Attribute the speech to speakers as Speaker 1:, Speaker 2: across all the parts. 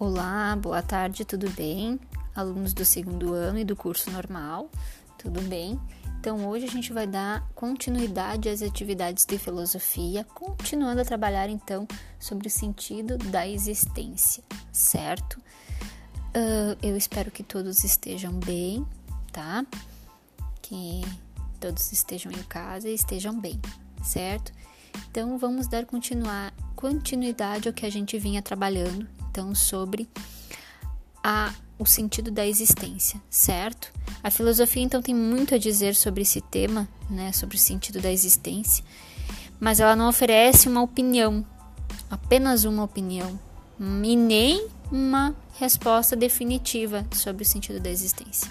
Speaker 1: Olá, boa tarde, tudo bem? Alunos do segundo ano e do curso normal, tudo bem? Então, hoje a gente vai dar continuidade às atividades de filosofia, continuando a trabalhar então sobre o sentido da existência, certo? Uh, eu espero que todos estejam bem, tá? Que todos estejam em casa e estejam bem, certo? Então, vamos dar continuar, continuidade ao que a gente vinha trabalhando então sobre a, o sentido da existência, certo? A filosofia então tem muito a dizer sobre esse tema, né, sobre o sentido da existência, mas ela não oferece uma opinião, apenas uma opinião, e nem uma resposta definitiva sobre o sentido da existência.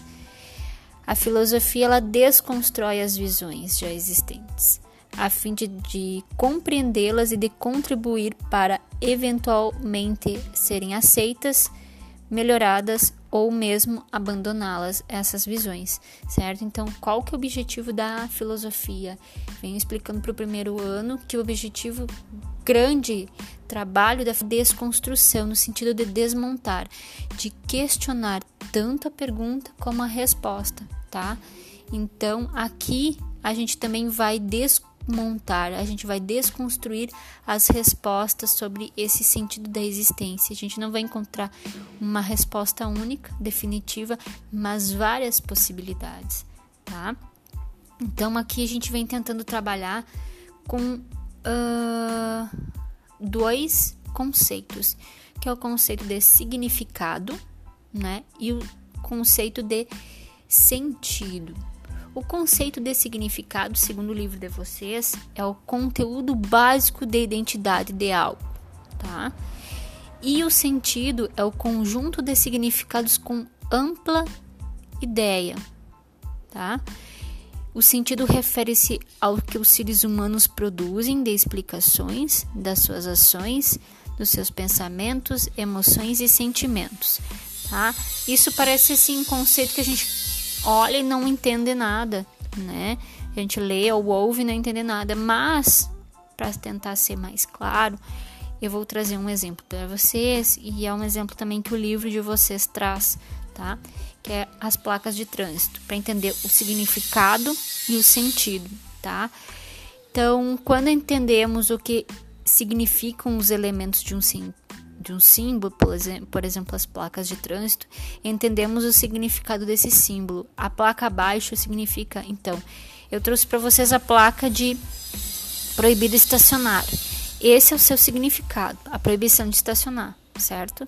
Speaker 1: A filosofia ela desconstrói as visões já existentes a fim de, de compreendê-las e de contribuir para eventualmente serem aceitas, melhoradas ou mesmo abandoná-las, essas visões, certo? Então, qual que é o objetivo da filosofia? Venho explicando para o primeiro ano que o objetivo grande trabalho da desconstrução, no sentido de desmontar, de questionar tanto a pergunta como a resposta, tá? Então, aqui a gente também vai desconstruir montar, a gente vai desconstruir as respostas sobre esse sentido da existência. A gente não vai encontrar uma resposta única, definitiva, mas várias possibilidades, tá? Então aqui a gente vem tentando trabalhar com uh, dois conceitos, que é o conceito de significado, né? E o conceito de sentido. O conceito de significado, segundo o livro de vocês, é o conteúdo básico de identidade de algo, tá? E o sentido é o conjunto de significados com ampla ideia, tá? O sentido refere-se ao que os seres humanos produzem de explicações das suas ações, dos seus pensamentos, emoções e sentimentos, tá? Isso parece assim um conceito que a gente olha e não entende nada, né? A gente lê ou ouve e não entende nada, mas para tentar ser mais claro, eu vou trazer um exemplo para vocês e é um exemplo também que o livro de vocês traz, tá? Que é as placas de trânsito, para entender o significado e o sentido, tá? Então, quando entendemos o que significam os elementos de um, de um símbolo, por exemplo, as placas de trânsito, entendemos o significado desse símbolo. A placa abaixo significa, então, eu trouxe para vocês a placa de proibido estacionar. Esse é o seu significado, a proibição de estacionar, certo?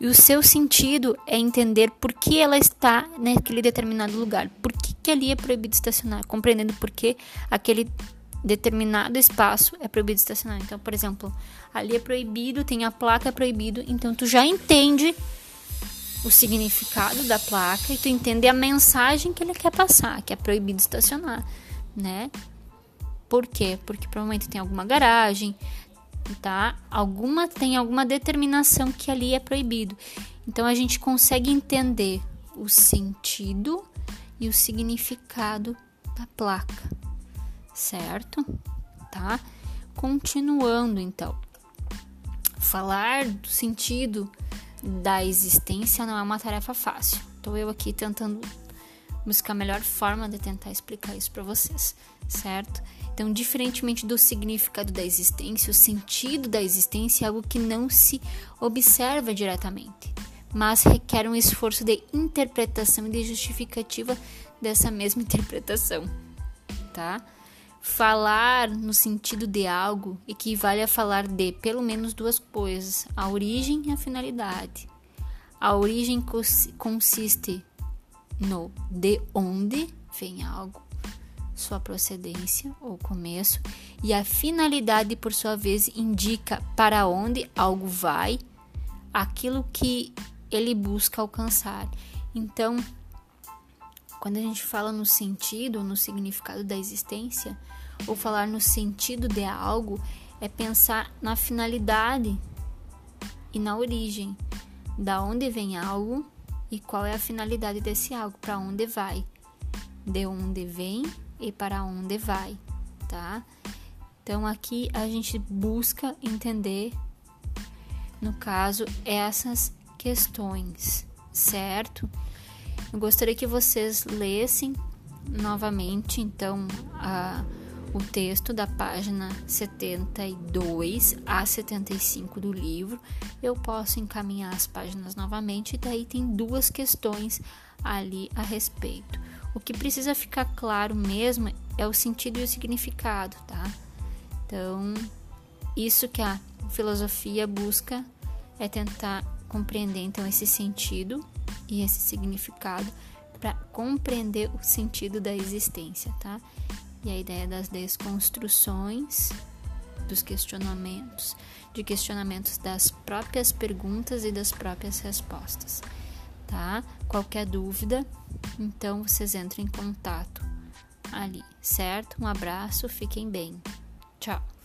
Speaker 1: E o seu sentido é entender por que ela está naquele determinado lugar, por que, que ali é proibido estacionar, compreendendo por que aquele determinado espaço é proibido estacionar. Então, por exemplo, ali é proibido, tem a placa é proibido, então tu já entende o significado da placa e tu entende a mensagem que ele quer passar, que é proibido estacionar, né? Por quê? Porque provavelmente tem alguma garagem, tá? Alguma tem alguma determinação que ali é proibido. Então a gente consegue entender o sentido e o significado da placa certo? Tá? Continuando então. Falar do sentido da existência não é uma tarefa fácil. Estou eu aqui tentando buscar a melhor forma de tentar explicar isso para vocês, certo? Então, diferentemente do significado da existência, o sentido da existência é algo que não se observa diretamente, mas requer um esforço de interpretação e de justificativa dessa mesma interpretação, tá? Falar no sentido de algo equivale a falar de pelo menos duas coisas: a origem e a finalidade. A origem consiste no de onde vem algo, sua procedência ou começo, e a finalidade, por sua vez, indica para onde algo vai, aquilo que ele busca alcançar. Então, quando a gente fala no sentido, no significado da existência, ou falar no sentido de algo, é pensar na finalidade e na origem, da onde vem algo e qual é a finalidade desse algo, para onde vai, de onde vem e para onde vai, tá? Então aqui a gente busca entender, no caso, essas questões, certo? Eu gostaria que vocês lessem novamente, então, a, o texto da página 72 a 75 do livro. Eu posso encaminhar as páginas novamente e daí tem duas questões ali a respeito. O que precisa ficar claro mesmo é o sentido e o significado, tá? Então, isso que a filosofia busca é tentar compreender então esse sentido e esse significado para compreender o sentido da existência, tá? E a ideia das desconstruções, dos questionamentos, de questionamentos das próprias perguntas e das próprias respostas, tá? Qualquer dúvida, então vocês entrem em contato ali, certo? Um abraço, fiquem bem. Tchau.